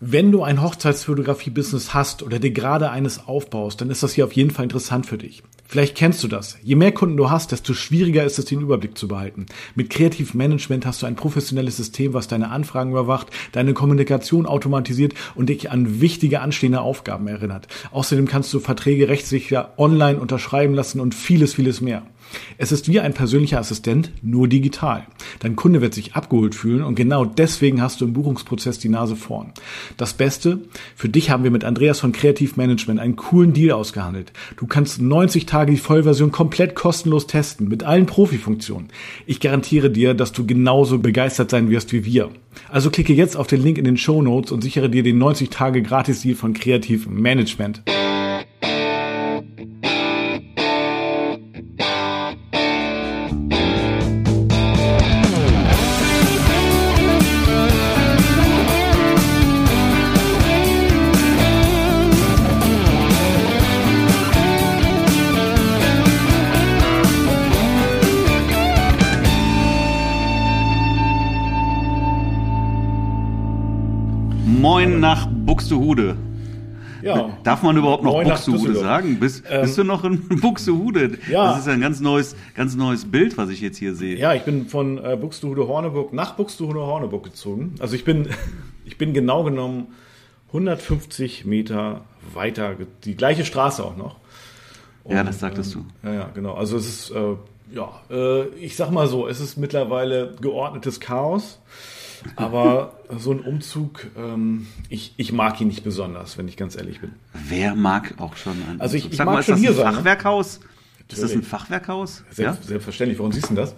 Wenn du ein Hochzeitsfotografie-Business hast oder dir gerade eines aufbaust, dann ist das hier auf jeden Fall interessant für dich. Vielleicht kennst du das. Je mehr Kunden du hast, desto schwieriger ist es, den Überblick zu behalten. Mit Kreativmanagement hast du ein professionelles System, was deine Anfragen überwacht, deine Kommunikation automatisiert und dich an wichtige anstehende Aufgaben erinnert. Außerdem kannst du Verträge rechtssicher online unterschreiben lassen und vieles, vieles mehr. Es ist wie ein persönlicher Assistent, nur digital. Dein Kunde wird sich abgeholt fühlen und genau deswegen hast du im Buchungsprozess die Nase vorn. Das Beste, für dich haben wir mit Andreas von Kreativmanagement einen coolen Deal ausgehandelt. Du kannst 90 Tage die Vollversion komplett kostenlos testen, mit allen Profifunktionen. Ich garantiere dir, dass du genauso begeistert sein wirst wie wir. Also klicke jetzt auf den Link in den Show Notes und sichere dir den 90 Tage Gratis-Deal von Kreativmanagement. Moin nach Buxtehude. Ja. Darf man überhaupt noch Buxtehude sagen? Bist, Ähm, bist du noch in Buxtehude? Ja. Das ist ein ganz neues, ganz neues Bild, was ich jetzt hier sehe. Ja, ich bin von äh, Buxtehude Horneburg nach Buxtehude Horneburg gezogen. Also ich bin, ich bin genau genommen 150 Meter weiter, die gleiche Straße auch noch. Ja, das sagtest du. Ja, ja, genau. Also es ist, äh, ja, äh, ich sag mal so, es ist mittlerweile geordnetes Chaos. Aber so ein Umzug, ähm, ich, ich mag ihn nicht besonders, wenn ich ganz ehrlich bin. Wer mag auch schon ein Also ich- ich Sag mag mal, ist schon das hier ein sein, ne? Fachwerkhaus? Ist das ein. Fachwerkhaus? Selbst, Selbstverständlich. Warum siehst du denn das?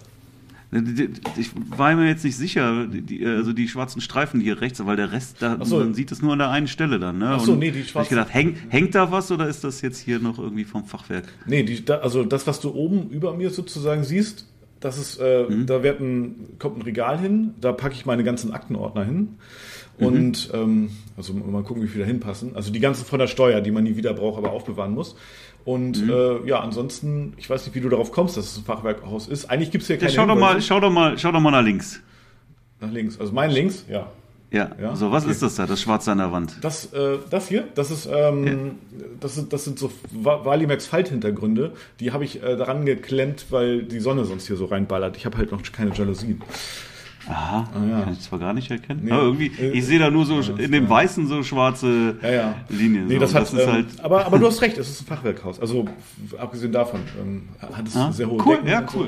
Ich war mir jetzt nicht sicher, die- also die schwarzen Streifen hier rechts, weil der Rest, da, so. man sieht es nur an der einen Stelle dann. Ne? Ach so, nee, die schwarzen- Ich gedacht, häng, hängt da was oder ist das jetzt hier noch irgendwie vom Fachwerk? Nee, die, also das, was du oben über mir sozusagen siehst, das ist, äh, da wird ein, kommt ein Regal hin, da packe ich meine ganzen Aktenordner hin. Und ähm, also mal gucken, wie viel da hinpassen. Also die ganzen von der Steuer, die man nie wieder braucht, aber aufbewahren muss. Und äh, ja, ansonsten, ich weiß nicht, wie du darauf kommst, dass es ein Fachwerkhaus ist. Eigentlich gibt es hier Ja, keine schau doch mal, schau doch mal, schau doch mal nach links. Nach links. Also mein links, ja. Ja, Ja? so, was Okay. ist das da, das Schwarze an der Wand? Das, äh, das hier, das ist, ähm, das sind, das sind so Valimax Falthintergründe. Die habe ich äh, daran geklemmt, weil die Sonne sonst hier so reinballert. Ich habe halt noch keine Jalousien. Aha, ja. kann ich zwar gar nicht erkennen. Nee. Aber irgendwie, Äh, ich sehe da nur so ja, in dem. Weißen so schwarze Ja. Linien. Nee, so. das hat, ist ähm, halt. aber, aber du hast recht, es ist ein Fachwerkhaus. Also abgesehen davon ähm, hat es Ah, sehr hohe cool, Decken. ja, und so.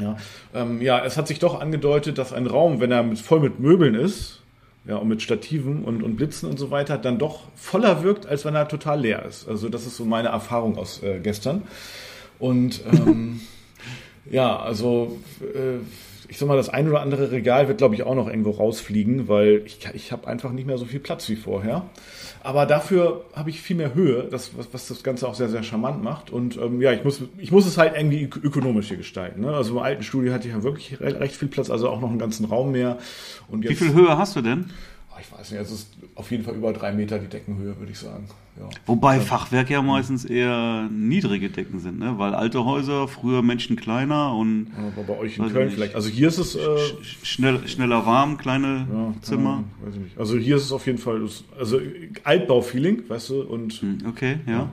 Ja. Ähm, ja, es hat sich doch angedeutet, dass ein Raum, wenn er mit, voll mit Möbeln ist, ja, und mit Stativen und, und Blitzen und so weiter, dann doch voller wirkt, als wenn er total leer ist. Also das ist so meine Erfahrung aus äh, gestern. Und ähm, ja, also äh, ich sag mal, das ein oder andere Regal wird, glaube ich, auch noch irgendwo rausfliegen, weil ich, ich habe einfach nicht mehr so viel Platz wie vorher. Aber dafür habe ich viel mehr Höhe, das, was, was das Ganze auch sehr, sehr charmant macht. Und ähm, ja, ich muss, ich muss es halt irgendwie ök- ökonomisch hier gestalten. Ne? Also im alten Studio hatte ich ja wirklich re recht viel Platz, also auch noch einen ganzen Raum mehr. Und Wie jetzt, viel Höhe hast du denn? Ah, Ich weiß nicht, es ist auf jeden Fall über drei Meter die Deckenhöhe, würde ich sagen. Ja. Wobei Fachwerk ja meistens eher niedrige Decken sind, ne? Weil alte Häuser, früher Menschen kleiner und Aber bei euch in Köln nicht. vielleicht. Also hier ist es. Äh, sch schnell, schneller warm, kleine ja, Zimmer. weiß ich nicht. Also hier ist es auf jeden Fall. Also Altbau-Feeling, weißt du, und Hm, Okay, ja. ja,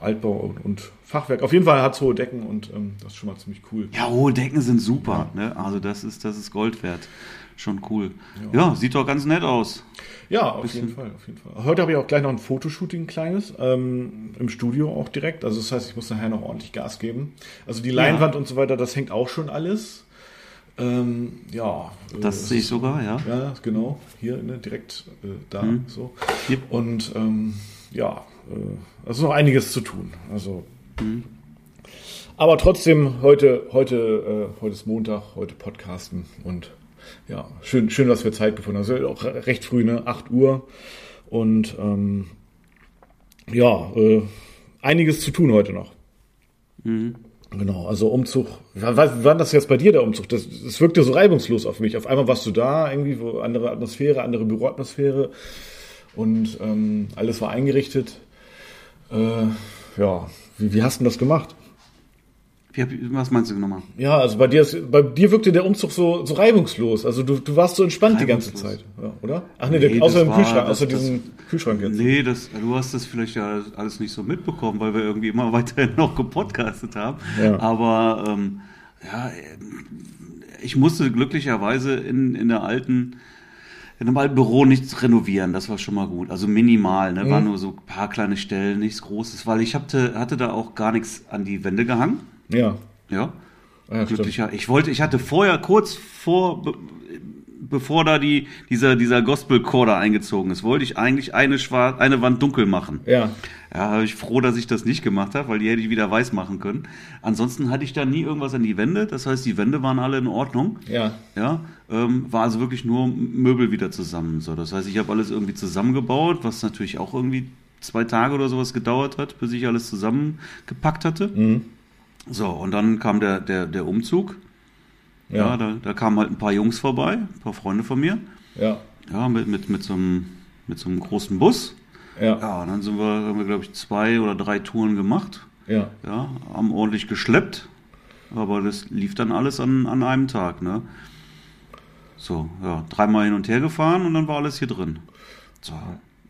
Altbau und, und Fachwerk. Auf jeden Fall hat es hohe Decken und ähm, das ist schon mal ziemlich cool. Ja, hohe Decken sind super. Ne? Also das ist, das ist Gold wert. Schon cool. Ja. sieht doch ganz nett aus. Ja, auf jeden Fall, auf jeden Fall. Heute habe ich auch gleich noch ein Fotoshooting, ein kleines, ähm, im Studio auch direkt. Also das heißt, ich muss nachher noch ordentlich Gas geben. Also die Leinwand und so weiter, das hängt auch schon alles. Ähm, ja. äh, Das es sehe ich sogar, ja. Ja, genau. Hier, ne, direkt äh, da. Mhm. So. Yep. Und ähm, ja, äh, also noch einiges zu tun. Also. Mhm. Aber trotzdem, heute, heute, äh, heute ist Montag, heute Podcasten und ja, schön, schön, dass wir Zeit gefunden haben. Also auch recht früh, ne? 8 Uhr. Und ähm, ja, äh, einiges zu tun heute noch. Genau, also Umzug. Wie war das jetzt bei dir, der Umzug? Das, das wirkte so reibungslos auf mich. Auf einmal warst du da, irgendwie, wo andere Atmosphäre, andere Büroatmosphäre und ähm, alles war eingerichtet. Äh, ja, wie, wie hast du das gemacht? Wie was meinst du nochmal? Ja, also bei dir, ist, bei dir wirkte der Umzug so, so reibungslos. Also du, du warst so entspannt die ganze Zeit, ja, oder? Ach nee, Nee, der, außer das dem war- Kühlschrank, das- außer das- diesem Kühlschrank jetzt. Nee, das, du hast das vielleicht ja alles nicht so mitbekommen, weil wir irgendwie immer weiterhin noch gepodcastet haben. Ja. Aber ähm, ja, ich musste glücklicherweise in, in der alten, in einem alten Büro nichts renovieren. Das war schon mal gut. Also minimal, ne? Mhm. War nur so ein paar kleine Stellen, nichts Großes, weil ich hatte, hatte da auch gar nichts an die Wände gehangen. Ja. Ja. Ah, ja. Glücklicher. Ich wollte, ich hatte vorher kurz vor, bevor da die, dieser, dieser Gospel-Chor da eingezogen ist, wollte ich eigentlich eine, schwar eine Wand dunkel machen. Ja. Ja, ich froh, dass ich das nicht gemacht habe, weil die hätte ich wieder weiß machen können. Ansonsten hatte ich da nie irgendwas an die Wände. Das heißt, die Wände waren alle in Ordnung. Ja. Ja, ähm, war also wirklich nur Möbel wieder zusammen. So, das heißt, ich habe alles irgendwie zusammengebaut, was natürlich auch irgendwie zwei Tage oder sowas gedauert hat, bis ich alles zusammengepackt hatte. Mhm. So, und dann kam der, der, der Umzug. Ja, Ja. da, da kamen halt ein paar Jungs vorbei, ein paar Freunde von mir. Ja. Ja, mit, mit, mit, so, einem, mit so einem großen Bus. Ja. Ja, und dann sind wir, haben wir, glaube ich, zwei oder drei Touren gemacht. Ja. Ja, haben ordentlich geschleppt. Aber das lief dann alles an, an einem Tag, ne? So, ja, dreimal hin und her gefahren und dann war alles hier drin. So.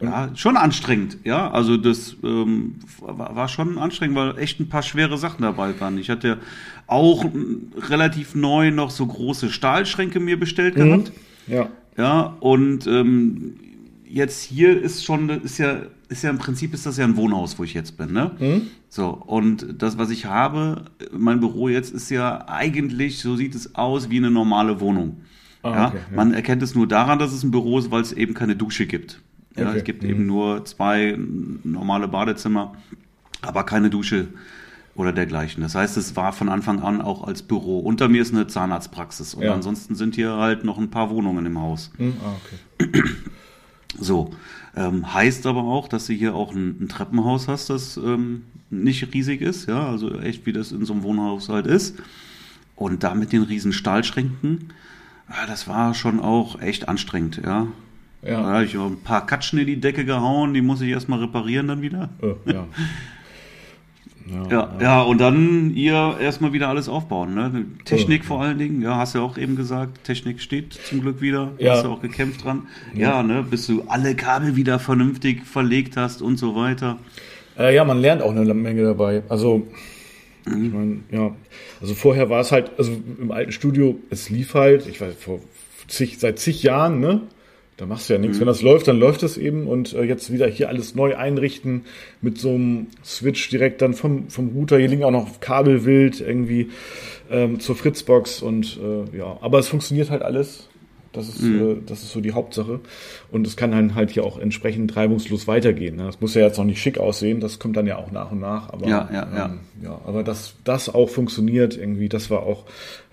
Ja, schon anstrengend, ja. Also das ähm, war, schon anstrengend, weil echt ein paar schwere Sachen dabei waren. Ich hatte auch relativ neu noch so große Stahlschränke mir bestellt gehabt. Ja. Ja, und ähm, jetzt hier ist schon, ist ja, ist ja im Prinzip ist das ja ein Wohnhaus, wo ich jetzt bin, ne? Mhm. So, und das, was ich habe, mein Büro jetzt ist ja eigentlich, so sieht es aus, wie eine normale Wohnung. Ah, ja? okay, ja. Man erkennt es nur daran, dass es ein Büro ist, weil es eben keine Dusche gibt. Ja, Okay, es gibt mhm. eben nur zwei normale Badezimmer, aber keine Dusche oder dergleichen. Das heißt, es war von Anfang an auch als Büro. Unter mir ist eine Zahnarztpraxis und Ja. ansonsten sind hier halt noch ein paar Wohnungen im Haus. Hm, ah, okay. So, ähm, heißt aber auch, dass du hier auch ein, ein Treppenhaus hast, das ähm, nicht riesig ist, ja, also echt wie das in so einem Wohnhaus halt ist. Und da mit den riesen Stahlschränken, ja, das war schon auch echt anstrengend, ja. Da Ja. habe ich auch ein paar Katschen in die Decke gehauen, die muss ich erstmal reparieren dann wieder. Äh, ja. Ja, ja, und dann ihr erstmal wieder alles aufbauen, ne? Technik vor allen Dingen, ja, hast du ja auch eben gesagt, Technik steht zum Glück wieder, Ja. hast du auch gekämpft dran. Ja, ne, bis du alle Kabel wieder vernünftig verlegt hast und so weiter. Äh, ja, man lernt auch eine Menge dabei. Also, Mhm. ich meine, ja. Also vorher war es halt, also im alten Studio, es lief halt, ich weiß, vor zig, seit zig Jahren, ne? Da machst du ja nichts. Mhm. Wenn das läuft, dann läuft es eben und äh, jetzt wieder hier alles neu einrichten mit so einem Switch direkt dann vom, vom Router. Hier liegen auch noch Kabel wild irgendwie ähm, zur Fritzbox und äh, ja, aber es funktioniert halt alles. Das ist, Mhm. äh, das ist so die Hauptsache. Und es kann dann halt hier auch entsprechend reibungslos weitergehen. Ne? Das muss ja jetzt noch nicht schick aussehen, das kommt dann ja auch nach und nach. Aber, Ja, ja, ja. Ähm, ja, aber dass das auch funktioniert irgendwie, das war auch,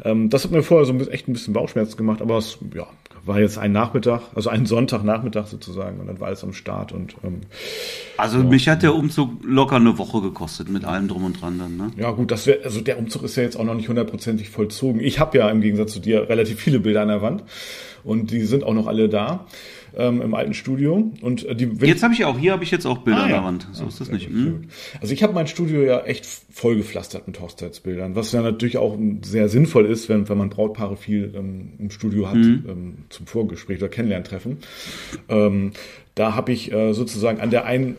ähm, das hat mir vorher so ein bisschen, echt ein bisschen Bauchschmerzen gemacht, aber es ja, war jetzt ein Nachmittag, also ein Sonntagnachmittag sozusagen und dann war alles am Start und ähm, Also mich hat der Umzug locker eine Woche gekostet mit allem drum und dran dann, ne? ja gut, das wäre, also der Umzug ist ja jetzt auch noch nicht hundertprozentig vollzogen. Ich habe ja im Gegensatz zu dir relativ viele Bilder an der Wand und die sind auch noch alle da ähm, im alten Studio und äh, die Jetzt habe ich auch, hier habe ich jetzt auch Bilder Ah, an ja. der Wand. So Ah, ist das nicht. gut, Hm? gut. Also ich habe mein Studio ja echt vollgepflastert mit Hochzeitsbildern, was ja natürlich auch sehr sinnvoll ist, wenn, wenn man Brautpaare viel ähm, im Studio hat Mhm. ähm, zum Vorgespräch oder Kennenlerntreffen. Ähm, da habe ich äh, sozusagen an der einen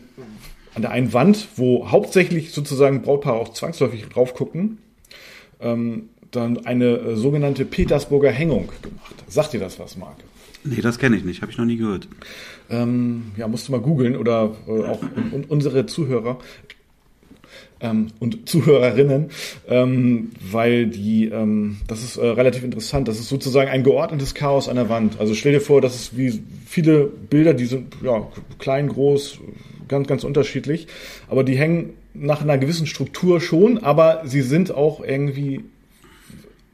an der einen Wand, wo hauptsächlich sozusagen Brautpaare auch zwangsläufig drauf gucken, ähm, dann eine äh, sogenannte Petersburger Hängung gemacht. Sagt dir das was, Marc? Nee, das kenne ich nicht, habe ich noch nie gehört. Ähm, ja, musst du mal googeln oder äh, auch und, unsere Zuhörer ähm, und Zuhörerinnen, ähm, weil die, ähm, das ist äh, relativ interessant. Das ist sozusagen ein geordnetes Chaos an der Wand. Also stell dir vor, das ist wie viele Bilder, die sind ja klein, groß, ganz, ganz unterschiedlich, aber die hängen nach einer gewissen Struktur schon, aber sie sind auch irgendwie,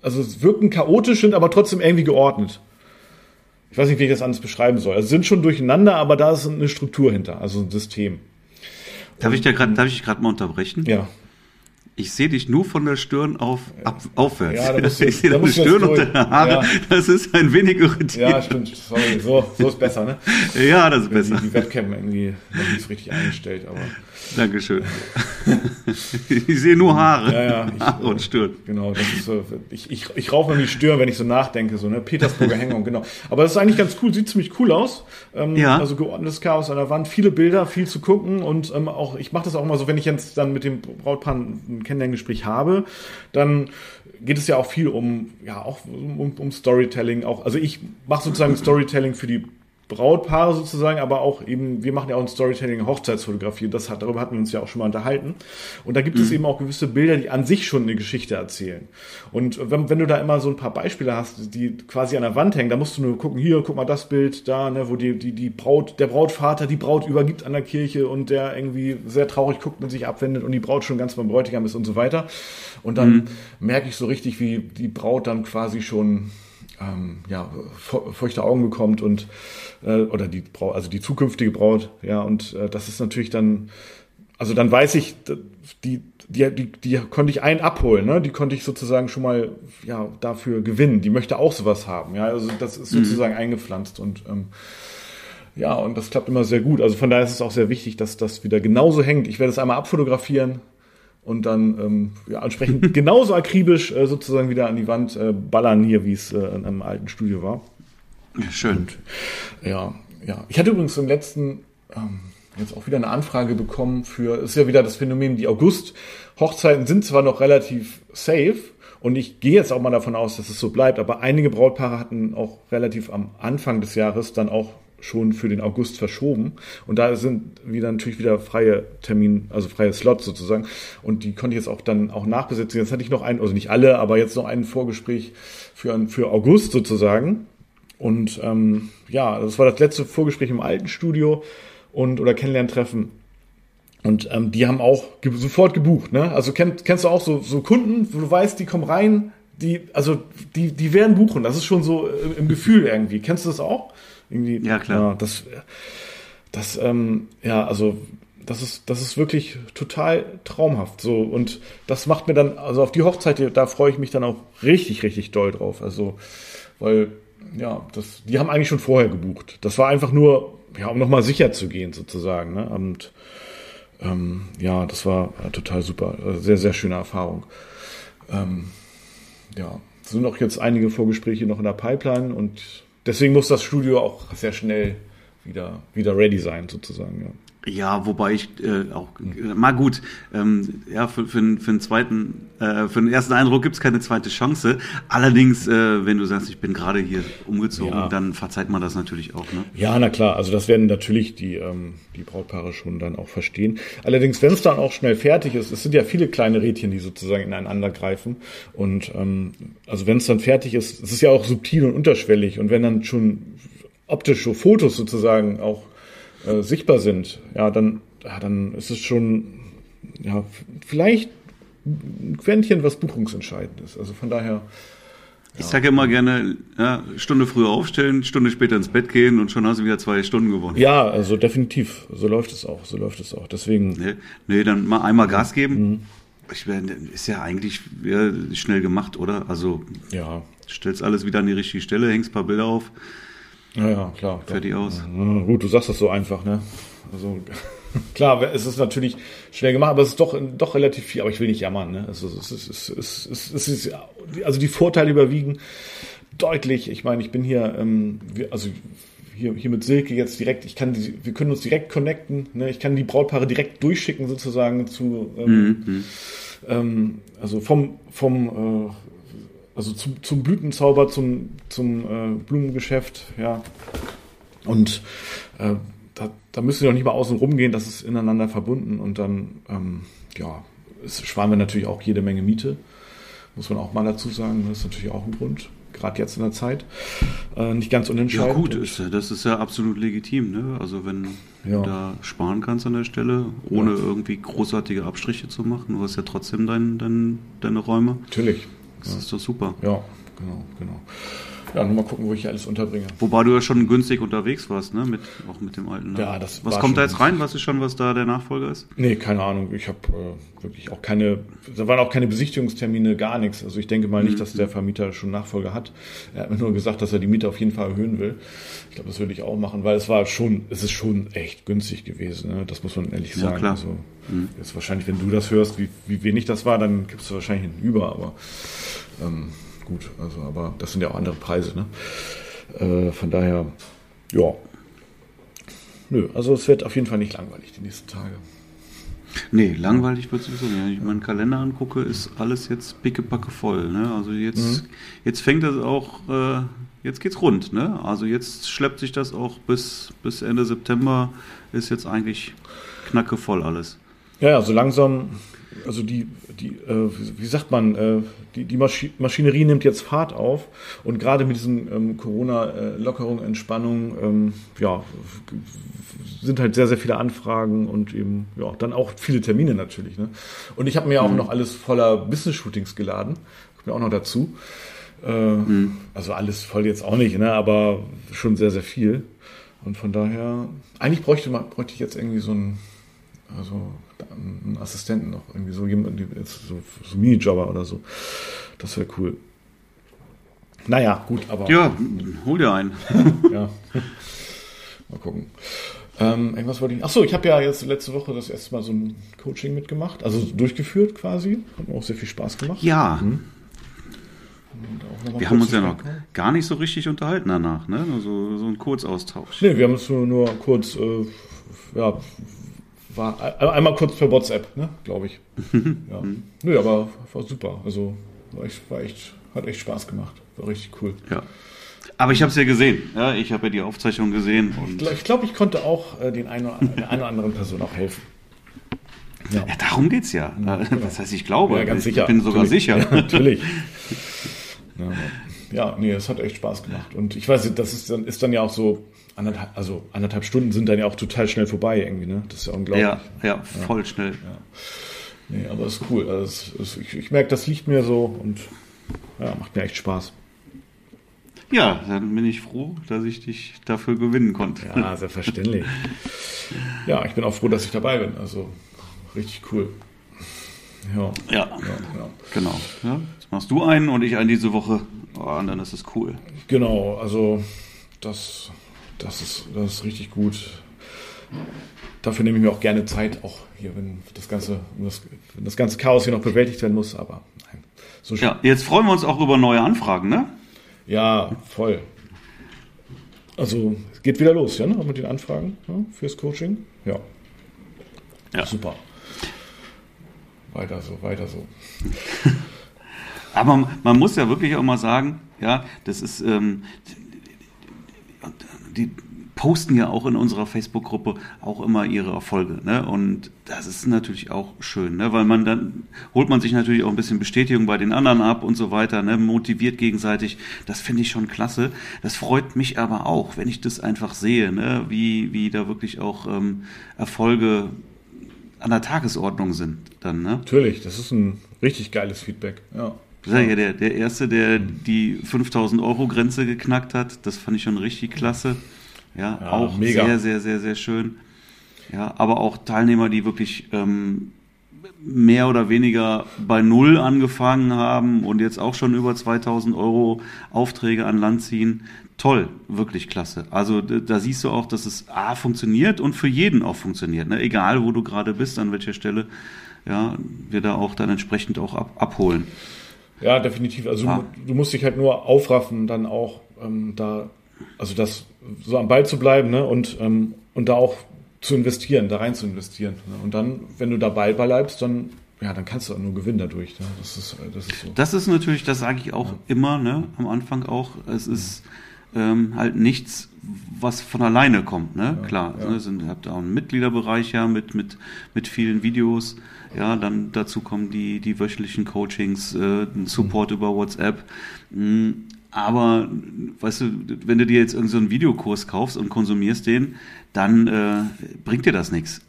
also wirken chaotisch, sind aber trotzdem irgendwie geordnet. Ich weiß nicht, wie ich das anders beschreiben soll. Also sind schon durcheinander, aber da ist eine Struktur hinter, also ein System. Darf ich, da grad, darf ich gerade mal unterbrechen? Ja. ich sehe dich nur von der Stirn auf, ab, aufwärts. Ja, da ich sehe deine Stirn und deine Haare. Ja. Das ist ein wenig irritierend. Ja, stimmt. Sorry, so, so ist besser, ne? Ja, das ist Die, besser. die Webcam irgendwie noch nicht richtig eingestellt, aber Dankeschön. ich sehe nur Haare. Ja, ja, ich- Haare und Stirn. genau, das ist so, ich, ich, ich rauche mir die Stirn, wenn ich so nachdenke, so, ne? Petersburger Hängung, genau. Aber das ist eigentlich ganz cool, sieht ziemlich cool aus. Ähm, Ja. Also geordnetes Chaos an der Wand, viele Bilder, viel zu gucken und ähm, auch, ich mache das auch immer so, wenn ich jetzt dann mit dem Brautpaar ein Kennenlerngespräch habe, dann geht es ja auch viel um, ja, auch um, um Storytelling, auch, also ich mache sozusagen Storytelling für die Brautpaare sozusagen, aber auch eben, wir machen ja auch ein Storytelling in Hochzeitsfotografie. Das hat, darüber hatten wir uns ja auch schon mal unterhalten. Und da gibt es eben auch gewisse Bilder, die an sich schon eine Geschichte erzählen. Und wenn, wenn du da immer so ein paar Beispiele hast, die quasi an der Wand hängen, da musst du nur gucken, hier, guck mal das Bild da, ne, wo die, die, die Braut, der Brautvater die Braut übergibt an der Kirche und der irgendwie sehr traurig guckt und sich abwendet und die Braut schon ganz beim Bräutigam ist und so weiter. Und dann merke ich so richtig, wie die Braut dann quasi schon ähm, ja, fe- feuchte Augen bekommt und äh, oder die Braut, also die zukünftige Braut, ja, und äh, das ist natürlich dann, also dann weiß ich, die, die, die, die konnte ich einen abholen, ne? Die konnte ich sozusagen schon mal ja dafür gewinnen. Die möchte auch sowas haben, ja, also das ist sozusagen eingepflanzt und ähm, ja, und das klappt immer sehr gut. Also von daher ist es auch sehr wichtig, dass das wieder genauso hängt. Ich werde es einmal abfotografieren und dann ähm, ja, entsprechend genauso akribisch äh, sozusagen wieder an die Wand äh, ballern hier, wie es äh, in einem alten Studio war. Schön. Ja, ja. Ich hatte übrigens im letzten ähm, jetzt auch wieder eine Anfrage bekommen für, ist ja wieder das Phänomen, die August-Hochzeiten sind zwar noch relativ safe und ich gehe jetzt auch mal davon aus, dass es so bleibt, aber einige Brautpaare hatten auch relativ am Anfang des Jahres dann auch schon für den August verschoben. Und da sind wieder natürlich wieder freie Termin, also freie Slots sozusagen. Und die konnte ich jetzt auch dann auch nachbesetzen. Jetzt hatte ich noch einen, also nicht alle, aber jetzt noch ein Vorgespräch für, für August sozusagen. Und ähm, ja, das war das letzte Vorgespräch im alten Studio und oder Kennenlerntreffen. Und ähm, die haben auch ge sofort gebucht, ne? Also kennst, kennst du auch so, so Kunden, wo du weißt, die kommen rein, die, also die, die werden buchen. Das ist schon so im, im Gefühl irgendwie. Kennst du das auch? Irgendwie, Ja, klar. Ja, das, das, ähm, ja, also das ist, das ist wirklich total traumhaft. So und das macht mir dann, also auf die Hochzeit, da freue ich mich dann auch richtig, richtig doll drauf. Also, weil ja, das, die haben eigentlich schon vorher gebucht. Das war einfach nur, ja, um nochmal sicher zu gehen sozusagen. Ne? Und ähm, ja, das war äh, total super, Äh, sehr, sehr schöne Erfahrung. Ähm, ja, es sind auch jetzt einige Vorgespräche noch in der Pipeline und deswegen muss das Studio auch sehr schnell wieder, wieder ready sein sozusagen. Ja. Ja, wobei ich äh, auch, äh, mal gut, ähm, ja, für, für, einen- für einen zweiten, äh, für den ersten Eindruck gibt's keine zweite Chance. Allerdings, äh, wenn du sagst, ich bin gerade hier umgezogen, Ja. dann verzeiht man das natürlich auch, ne? Ja, na klar, also das werden natürlich die, ähm, die Brautpaare schon dann auch verstehen. Allerdings, wenn es dann auch schnell fertig ist, es sind ja viele kleine Rädchen, die sozusagen ineinander greifen. Und ähm, also wenn es dann fertig ist, es ist ja auch subtil und unterschwellig. Und wenn dann schon optische Fotos sozusagen auch äh, sichtbar sind, ja, dann, ja, dann ist es schon, ja, vielleicht ein Quäntchen, was buchungsentscheidend ist. Also von daher, Ich sage immer gerne, ja, Stunde früher aufstellen, Stunde später ins Bett gehen und schon hast du wieder zwei Stunden gewonnen. ja, also definitiv, so läuft es auch, so läuft es auch. Deswegen, Nee, nee, dann mal einmal Gas geben. Mhm. Ich ist ja eigentlich ja, schnell gemacht, oder? Also ja, stellst alles wieder an die richtige Stelle, hängst ein paar Bilder auf, Ja, ja, klar. fertig aus. Ja, gut, du sagst das so einfach, ne? Also klar, es ist natürlich schnell gemacht, aber es ist doch, doch relativ viel, aber ich will nicht jammern, ne? Also, es ist, es ist, es ist, es ist also die Vorteile überwiegen deutlich. Ich meine, ich bin hier, ähm, also hier, hier mit Silke jetzt direkt, ich kann die, wir können uns direkt connecten, ne? Ich kann die Brautpaare direkt durchschicken sozusagen zu ähm, ähm, also vom, vom äh, also zum, zum Blütenzauber, zum, zum äh, Blumengeschäft, ja. Und äh, da, da müssen wir doch nicht mal außen rumgehen, das ist ineinander verbunden und dann, ähm, ja, es sparen wir natürlich auch jede Menge Miete, muss man auch mal dazu sagen, das ist natürlich auch ein Grund, gerade jetzt in der Zeit, äh, nicht ganz Ja unentscheidend. gut, ist, ja- das ist ja absolut legitim. Ne? Also wenn Ja. du da sparen kannst an der Stelle, ohne irgendwie großartige Abstriche zu machen, du hast ja trotzdem dein, dein, deine Räume. Natürlich, Das ist doch super. ja, genau, genau. Ja, nur mal gucken, wo ich hier alles unterbringe. Wobei du ja schon günstig unterwegs warst, ne? Mit, auch mit dem alten. Ne? Ja, das Was kommt da jetzt rein? Was ist schon, was da der Nachfolger ist? Nee, keine Ahnung. Ich habe äh, wirklich auch keine, da waren auch keine Besichtigungstermine, gar nichts. Also ich denke mal nicht, dass der Vermieter schon Nachfolger hat. Er hat mir nur gesagt, dass er die Miete auf jeden Fall erhöhen will. Ich glaube, das würde ich auch machen, weil es war schon, es ist schon echt günstig gewesen. Ne? Das muss man ehrlich Ja, sagen. klar. Also, jetzt wahrscheinlich, wenn du das hörst, wie, wie wenig das war, dann gibst du wahrscheinlich einen über, aber ähm, gut, also aber das sind ja auch andere Preise, ne? Äh, von daher, ja. Nö, also es wird auf jeden Fall nicht langweilig die nächsten Tage. Nee, langweilig wird es sowieso nicht. Wenn ich meinen Kalender angucke, ist alles jetzt pickepacke voll. Ne? Also jetzt, jetzt fängt das auch, äh, jetzt geht's rund. Ne? Also jetzt schleppt sich das auch bis, bis Ende September, ist jetzt eigentlich knacke voll alles. Ja, ja, so langsam, also die, die äh, wie, sagt man, äh, die, die Maschi Maschinerie nimmt jetzt Fahrt auf und gerade mit diesen ähm, Corona-Lockerung, Entspannung, ähm, ja, sind halt sehr, sehr viele Anfragen und eben, ja, dann auch viele Termine natürlich. Ne? Und ich habe mir auch noch alles voller Business-Shootings geladen, kommt mir auch noch dazu. Äh, Also alles voll jetzt auch nicht, ne? aber schon sehr, sehr viel. Und von daher, eigentlich bräuchte, man, bräuchte ich jetzt irgendwie so einen, also einen Assistenten noch, irgendwie so so, so Minijobber oder so. Das wäre cool. Naja, gut, aber Ja, hol dir einen. ja. Mal gucken. Ähm, irgendwas wollte ich. Achso, ich habe ja jetzt letzte Woche das erste Mal so ein Coaching mitgemacht, also durchgeführt quasi. Hat mir auch sehr viel Spaß gemacht. Ja, mal wir haben uns ja noch gar nicht so richtig unterhalten danach. Ne? Nur So, so ein Kurzaustausch. Nee, wir haben uns nur, nur kurz, äh, ja, war ein- einmal kurz per WhatsApp, ne, glaube ich. Ja. Nö, aber war super. Also war echt, war echt, hat echt Spaß gemacht. War richtig cool. Ja. Aber ich habe es ja gesehen. Ja, ich habe ja die Aufzeichnung gesehen. Ich glaube, ich, glaub, ich konnte auch äh, den einen oder, der einen oder anderen Person auch helfen. Ja, ja, darum geht's ja. Das heißt, ich glaube. Ja, ganz ich sicher. bin sogar Natürlich. sicher. Ja, natürlich. Ja, ja, nee, es hat echt Spaß gemacht. Und ich weiß das ist dann, ist dann ja auch so, anderthalb, also anderthalb Stunden sind dann ja auch total schnell vorbei irgendwie, ne? Das ist ja unglaublich. Ja, ja, voll schnell. Nee, aber es ist cool. Also es, es, ich, ich merke, das liegt mir so und ja, macht mir echt Spaß. Ja, dann bin ich froh, dass ich dich dafür gewinnen konnte. Ja, selbstverständlich. ja, ich bin auch froh, dass ich dabei bin. Also richtig cool. Ja, Ja, ja, ja. genau. Ja, jetzt machst du einen und ich einen diese Woche. Oh, und dann ist es cool. Genau, also das, das, ist, das ist richtig gut. Dafür nehme ich mir auch gerne Zeit, auch hier, wenn das ganze, wenn das, ganze Chaos hier noch bewältigt werden muss, aber nein. So Ja, jetzt freuen wir uns auch über neue Anfragen, ne? Ja, voll. Also, es geht wieder los, ja, ne? mit den Anfragen ja, fürs Coaching. Ja, Ja. super. Weiter so, weiter so. Aber man muss ja wirklich auch mal sagen, ja, das ist, ähm, die posten ja auch in unserer Facebook-Gruppe auch immer ihre Erfolge, ne? Und das ist natürlich auch schön, ne? Weil man dann holt man sich natürlich auch ein bisschen Bestätigung bei den anderen ab und so weiter, ne? Motiviert gegenseitig. Das finde ich schon klasse. Das freut mich aber auch, wenn ich das einfach sehe, ne? Wie, wie da wirklich auch ähm, Erfolge an der Tagesordnung sind dann, ne? Natürlich, das ist ein richtig geiles Feedback. Ja. Ja der, der Erste, der die 5000 Euro Grenze geknackt hat. Das fand ich schon richtig klasse. Ja, Ja, auch mega. sehr, sehr, sehr, sehr schön. Ja, aber auch Teilnehmer, die wirklich ähm, mehr oder weniger bei Null angefangen haben und jetzt auch schon über 2000 Euro Aufträge an Land ziehen. Toll, wirklich klasse. Also da siehst du auch, dass es A funktioniert und für jeden auch funktioniert. Ne? Egal, wo du gerade bist, an welcher Stelle, ja, wir da auch dann entsprechend auch ab, abholen. Ja, definitiv. Also Ah. du, musst dich halt nur aufraffen, dann auch ähm, da, also das so am Ball zu bleiben, ne? Und, ähm, und da auch zu investieren, da rein zu investieren. Ne? Und dann, wenn du dabei bleibst, dann, ja, dann kannst du auch nur gewinnen dadurch. Ne? Das ist, äh, das ist so. Das ist natürlich, das sage ich auch immer, ne, am Anfang auch, es ist ähm, halt nichts, was von alleine kommt, ne? Klar, ja. Ne, sind, ihr habt auch einen Mitgliederbereich ja mit, mit, mit vielen Videos, ja, dann dazu kommen die, die wöchentlichen Coachings, äh, Support über WhatsApp. Mm, Aber, weißt du, wenn du dir jetzt irgendeinen so einen Videokurs kaufst und konsumierst den, dann äh, bringt dir das nichts.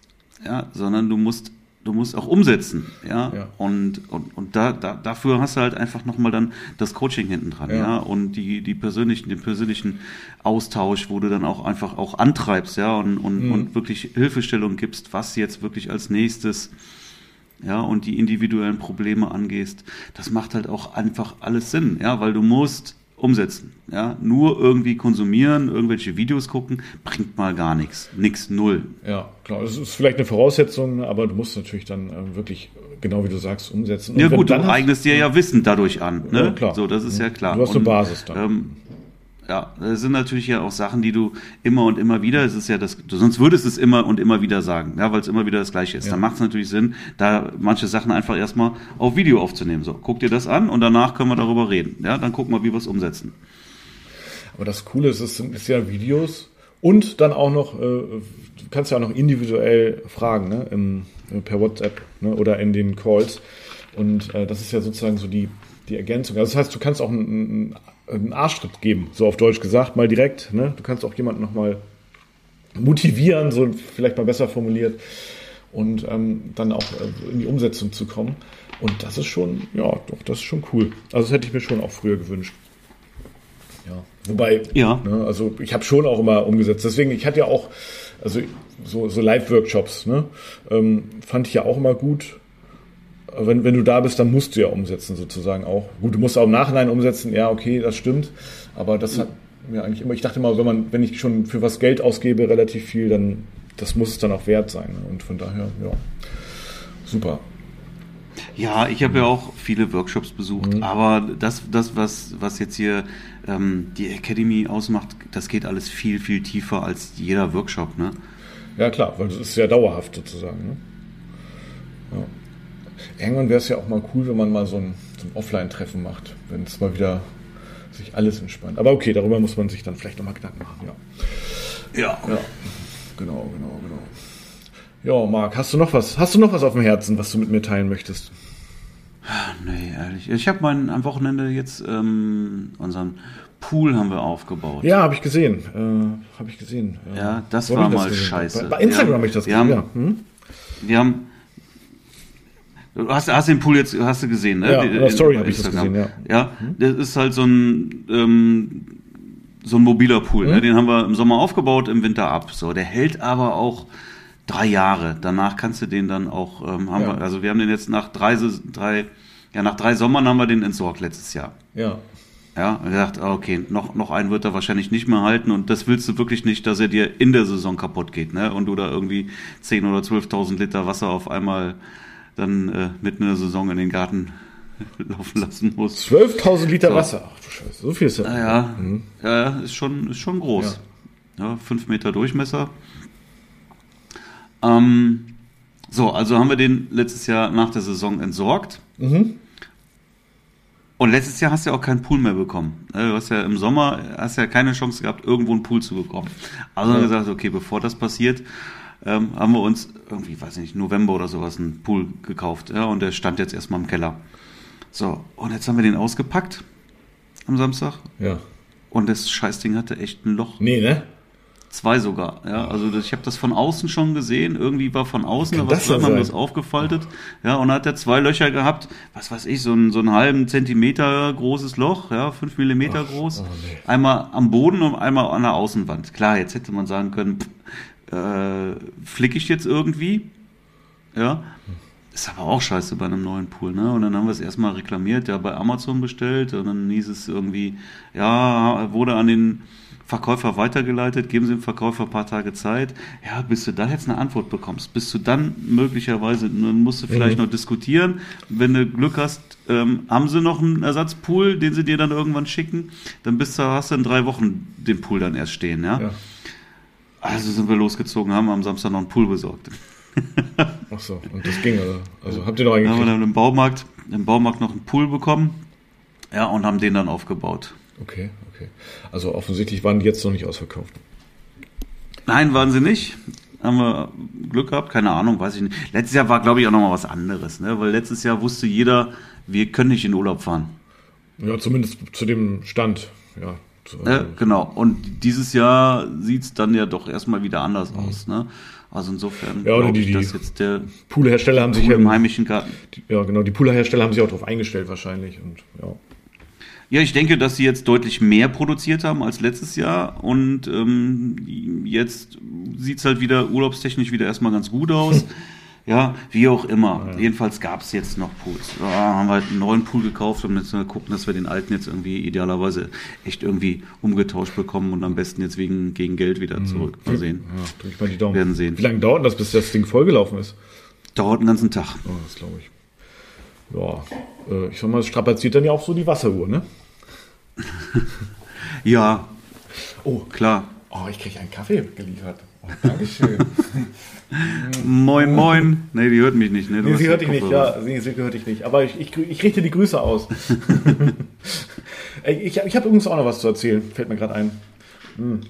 Ja, sondern du musst du musst auch umsetzen, ja. Ja. Und, und, und da, da, dafür hast du halt einfach nochmal dann das Coaching hinten dran, Ja. ja. Und die, die persönlichen, den persönlichen Austausch, wo du dann auch einfach auch antreibst, ja, und, und, Mhm. und wirklich Hilfestellung gibst, was jetzt wirklich als nächstes, ja, und die individuellen Probleme angehst. Das macht halt auch einfach alles Sinn, ja, weil du musst umsetzen, ja. Nur irgendwie konsumieren, irgendwelche Videos gucken, bringt mal gar nichts. Nix, null. Ja, klar. Das ist vielleicht eine Voraussetzung, aber du musst natürlich dann äh, wirklich, genau wie du sagst, umsetzen. Und Ja gut, du eignest dir ja Wissen dadurch an. Ne? Ja, klar. So, das ist ja klar. Du hast eine Basis dann. Ähm, ja, das sind natürlich ja auch Sachen, die du immer und immer wieder, es ist ja das, du, sonst würdest es immer und immer wieder sagen, ja, weil es immer wieder das Gleiche ist. Ja. Dann macht es natürlich Sinn, da manche Sachen einfach erstmal auf Video aufzunehmen. So, guck dir das an und danach können wir darüber reden. Ja, dann gucken wir, wie wir es umsetzen. Aber das Coole ist, es sind ja Videos und dann auch noch, äh, du kannst ja auch noch individuell fragen, ne, im, äh, per WhatsApp ne, oder in den Calls. Und äh, das ist ja sozusagen so die, die Ergänzung. Also das heißt, du kannst auch einen, einen, Arschtritt geben, so auf Deutsch gesagt, mal direkt. Ne? Du kannst auch jemanden nochmal motivieren, so vielleicht mal besser formuliert, und ähm, dann auch äh, in die Umsetzung zu kommen. Und das ist schon, ja, doch, das ist schon cool. Also das hätte ich mir schon auch früher gewünscht. Ja. Wobei, Ja. ne, also ich habe schon auch immer umgesetzt. Deswegen, ich hatte ja auch, also so, so Live-Workshops, ne, ähm, fand ich ja auch immer gut. Wenn, wenn du da bist, dann musst du ja umsetzen, sozusagen auch. Gut, du musst auch im Nachhinein umsetzen, ja, okay, das stimmt. Aber das hat mir eigentlich immer, ich dachte immer, wenn man, wenn ich schon für was Geld ausgebe, relativ viel, dann das muss es dann auch wert sein. Und von daher, ja, super. Ja, ich habe ja auch viele Workshops besucht, aber das, das was, was jetzt hier ähm, die Academy ausmacht, das geht alles viel, viel tiefer als jeder Workshop, ne? Ja, klar, weil das ist ja dauerhaft sozusagen. Ne? Ja. Irgendwann wäre es ja auch mal cool, wenn man mal so ein, so ein Offline-Treffen macht, wenn es mal wieder sich alles entspannt. Aber okay, darüber muss man sich dann vielleicht nochmal Gedanken machen. Ja. Ja. ja, genau, genau, genau. Ja, Marc, hast du noch was? Hast du noch was auf dem Herzen, was du mit mir teilen möchtest? Nee, ehrlich. Ich habe meinen am Wochenende jetzt ähm, unseren Pool haben wir aufgebaut. Ja, habe ich gesehen. Äh, habe ich gesehen. Ja, das Wo war mal gesehen? scheiße. Bei, bei Instagram habe ich das gesehen. haben- ja. Hm? Wir haben. Du hast, hast den Pool jetzt hast du gesehen, ne? Ja, Die- in der Story bei hab ich das gesehen, Ja, das ist halt so ein ähm, so ein mobiler Pool. Ne? Den haben wir im Sommer aufgebaut, im Winter ab. So, der hält aber auch drei Jahre. Danach kannst du den dann auch ähm, haben Ja. wir, also wir haben den jetzt nach drei, drei ja nach drei Sommern haben wir den entsorgt letztes Jahr. Ja. Ja, und gedacht, ah, okay, noch, noch einen wird er wahrscheinlich nicht mehr halten und das willst du wirklich nicht, dass er dir in der Saison kaputt geht, ne? Und du da irgendwie 10.000 oder 12.000 Liter Wasser auf einmal dann äh, mitten in der Saison in den Garten laufen lassen musst. 12.000 Liter So. Wasser. Ach du Scheiße, so viel ist das. Naja, ja, ist schon, ist schon groß. Ja. fünf Meter Durchmesser. Ähm, so, also haben wir den letztes Jahr nach der Saison entsorgt. Mhm. Und letztes Jahr hast du ja auch keinen Pool mehr bekommen. Ne, Du hast ja im Sommer hast ja keine Chance gehabt, irgendwo einen Pool zu bekommen. Also haben wir gesagt, okay, bevor das passiert, ähm, haben wir uns irgendwie, weiß ich nicht, November oder sowas einen Pool gekauft. Ja, und der stand jetzt erstmal im Keller. So, und jetzt haben wir den ausgepackt am Samstag. Ja. Und das Scheißding hatte echt ein Loch. Nee, ne? Zwei sogar. Ja, also das, ich habe das von außen schon gesehen. Irgendwie war von außen da was drin, haben das aufgefaltet. Ja, und dann hat er zwei Löcher gehabt. Was weiß ich, so ein, so einen halben Zentimeter großes Loch, ja, fünf Millimeter groß. oh nee. Einmal am Boden und einmal an der Außenwand. Klar, jetzt hätte man sagen können, pff, äh, flick ich jetzt irgendwie. Ja. Ist aber auch scheiße bei einem neuen Pool, ne? Und dann haben wir es erstmal reklamiert, ja, bei Amazon bestellt und dann hieß es irgendwie, ja, wurde an den Verkäufer weitergeleitet, geben Sie dem Verkäufer ein paar Tage Zeit. Ja, bis du dann jetzt eine Antwort bekommst, bis du dann möglicherweise, dann musst du vielleicht Mhm. noch diskutieren. Wenn du Glück hast, ähm, haben sie noch einen Ersatzpool, den sie dir dann irgendwann schicken, dann bist du, hast du in drei Wochen den Pool dann erst stehen, ja. Ja. Also sind wir losgezogen, haben am Samstag noch einen Pool besorgt. Ach so, und das ging, also, also habt ihr noch Dann haben wir dann im Baumarkt, im Baumarkt noch einen Pool bekommen. Ja, und haben den dann aufgebaut. Okay, okay. Also offensichtlich waren die jetzt noch nicht ausverkauft. Nein, waren sie nicht. Haben wir Glück gehabt, keine Ahnung, weiß ich nicht. Letztes Jahr war, glaube ich, auch nochmal was anderes, ne? Weil letztes Jahr wusste jeder, wir können nicht in Urlaub fahren. Ja, zumindest zu dem Stand, ja. Ja, genau. Und dieses Jahr sieht es dann ja doch erstmal wieder anders mhm. aus. Ne? Also insofern ja, oder die, ich, dass jetzt der Poolhersteller haben sich ja im heimischen Garten. Die, ja, genau. Die Poolhersteller haben sich auch darauf eingestellt wahrscheinlich und ja. Ja, ich denke, dass sie jetzt deutlich mehr produziert haben als letztes Jahr und ähm, jetzt sieht's halt wieder urlaubstechnisch wieder erstmal ganz gut aus. Ja, wie auch immer. Ja. Jedenfalls gab es jetzt noch Pools. Da haben wir halt einen neuen Pool gekauft und jetzt mal gucken, dass wir den alten jetzt irgendwie idealerweise echt irgendwie umgetauscht bekommen und am besten jetzt wegen gegen Geld wieder mhm. zurück. Mal sehen. Ja, ich mal die Daumen. Werden sehen. Wie lange dauert das, bis das Ding vollgelaufen ist? Dauert einen ganzen Tag. Oh, das glaube ich. Ja, äh, ich sag mal, es strapaziert dann ja auch so die Wasseruhr, ne? ja. Oh, klar. Oh, ich kriege einen Kaffee geliefert. Oh, Dankeschön. moin, moin. Nee, die hört mich nicht. Ne? Nee, sie hört dich nicht, ja. Nee, sie hört dich nicht. Aber ich, ich, ich richte die Grüße aus. ich ich habe übrigens auch noch was zu erzählen. Fällt mir gerade ein. Hm.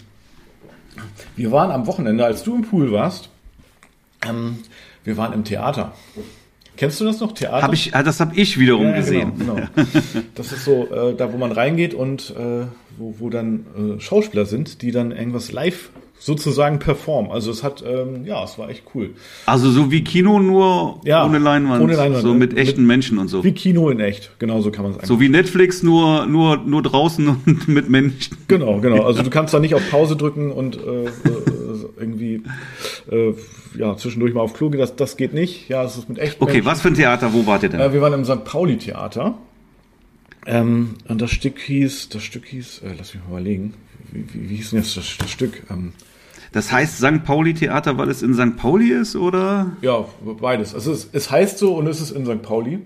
Wir waren am Wochenende, als du im Pool warst, ähm, wir waren im Theater. Kennst du das noch, Theater? Hab ich, ah, das habe ich wiederum ja, gesehen. Genau, genau. Das ist so, äh, da wo man reingeht und äh, wo, wo dann äh, Schauspieler sind, die dann irgendwas live sozusagen performen. Also es hat, ähm, ja, es war echt cool. Also so wie Kino, nur ja, ohne Leinwand. Ohne Leinwand. So mit echten mit, Menschen und so. Wie Kino in echt, genau so kann man es So wie Netflix, nur, nur, nur draußen und mit Menschen. Genau, genau. Also du kannst da nicht auf Pause drücken und äh, äh irgendwie äh, ja, zwischendurch mal auf Klo gehen, das, das geht nicht. Ja, es ist mit echten Okay, Menschen. was für ein Theater, wo wart ihr denn? Äh, wir waren im St. Pauli-Theater. Ähm, und das Stück hieß, das Stück hieß, äh, lass mich mal überlegen, wie, wie, hieß denn jetzt das, das Stück? Ähm, das heißt St. Pauli-Theater, weil es in St. Pauli ist, oder? Ja, beides. Also es, es heißt so und es ist in St. Pauli.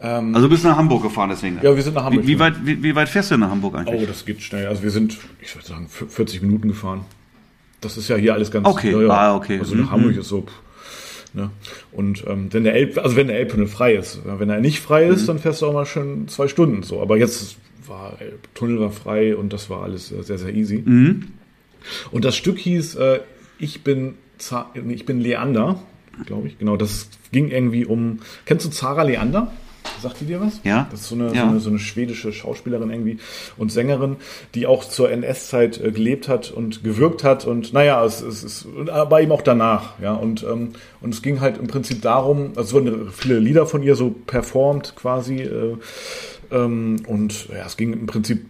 Ähm, also du bist nach Hamburg gefahren deswegen? Ja, wir sind nach Hamburg. Wie, wie weit, wie, wie, weit fährst du nach Hamburg eigentlich? Oh, das geht schnell. Also wir sind, ich würde sagen, 40 Minuten gefahren. Das ist ja hier alles ganz... Okay, ja, ja. ah, okay. Also nach mhm. Hamburg ist so... Ne? Und ähm, wenn der Elb, also wenn der Elbtunnel frei ist, wenn er nicht frei ist, mhm. dann fährst du auch mal schon zwei Stunden so. Aber jetzt war Tunnel war frei und das war alles sehr sehr easy. Mhm. Und das Stück hieß äh, ich bin, ich bin Leander, glaube ich. Genau, das ging irgendwie um. Kennst du Zara Leander? Sagt die dir was? Ja. Das ist so eine, ja. so eine, so eine schwedische Schauspielerin irgendwie und Sängerin, die auch zur NS-Zeit äh, gelebt hat und gewirkt hat und naja, es, es ist aber eben auch danach, ja. Und, ähm, und es ging halt im Prinzip darum, also es wurden viele Lieder von ihr so performt quasi. Äh, und ja, es ging im Prinzip,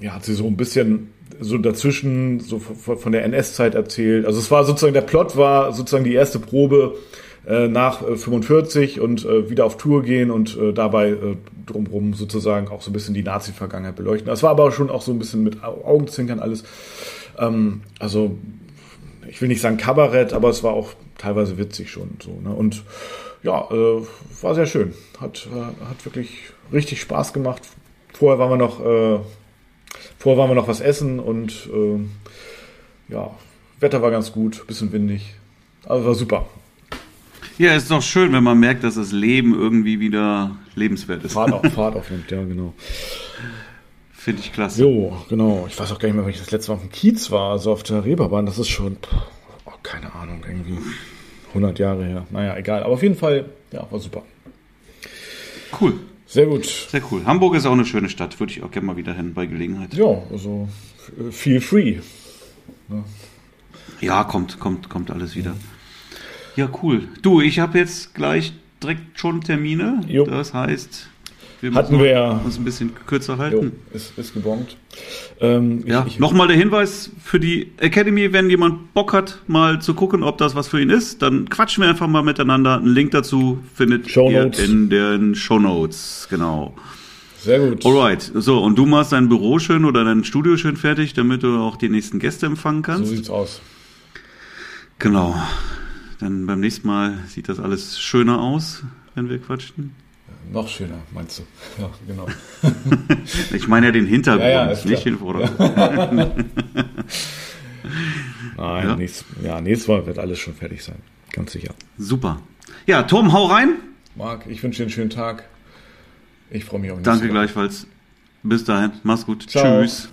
ja, hat sie so ein bisschen so dazwischen so von der NS-Zeit erzählt. Also es war sozusagen, der Plot war sozusagen die erste Probe äh, nach äh, 45 und äh, wieder auf Tour gehen und äh, dabei äh, drumherum sozusagen auch so ein bisschen die Nazi-Vergangenheit beleuchten. Das war aber schon auch so ein bisschen mit Augenzwinkern alles. Ähm, also ich will nicht sagen Kabarett, aber es war auch teilweise witzig schon so. Ne? Und ja, äh, war sehr schön. Hat, äh, hat wirklich richtig Spaß gemacht. Vorher waren wir noch äh, Vorher waren wir noch was essen und äh, ja, Wetter war ganz gut, bisschen windig. Also war super. Ja, ist doch schön, wenn man merkt, dass das Leben irgendwie wieder lebenswert ist. Fahrt, auf, Fahrt aufnimmt, ja, genau. Finde ich klasse. Jo, genau. Ich weiß auch gar nicht mehr, wenn ich das letzte Mal auf dem Kiez war, also auf der Reeperbahn. Das ist schon, oh, keine Ahnung, irgendwie 100 Jahre her. Naja, egal. Aber auf jeden Fall, ja, war super. Cool. Sehr gut. Sehr cool. Hamburg ist auch eine schöne Stadt. Würde ich auch gerne mal wieder hin bei Gelegenheit. Ja, also feel free. Ja, ja kommt, kommt, kommt alles wieder. Ja, cool. Du, ich habe jetzt gleich direkt schon Termine. Jo. Das heißt, wir Hatten wir uns ein bisschen kürzer halten. Jo, ist, ist gebongt. Ähm, ja, nochmal der Hinweis für die Academy, wenn jemand Bock hat, mal zu gucken, ob das was für ihn ist, dann quatschen wir einfach mal miteinander. Einen Link dazu findet Shownotes. ihr in den Show Notes. Genau. Sehr gut. Alright. So, und du machst dein Büro schön oder dein Studio schön fertig, damit du auch die nächsten Gäste empfangen kannst. So sieht's aus. Genau. Dann beim nächsten Mal sieht das alles schöner aus, wenn wir quatschen. Noch schöner, meinst du? Ja, genau. ich meine ja den Hintergrund, ja, ja, nicht den Vordergrund. Nein, ja. Nächstes, ja, nächstes Mal wird alles schon fertig sein. Ganz sicher. Super. Ja, Tom, hau rein. Marc, ich wünsche dir einen schönen Tag. Ich freue mich auf Danke gleichfalls. Bis dahin. Mach's gut. Ciao. Tschüss.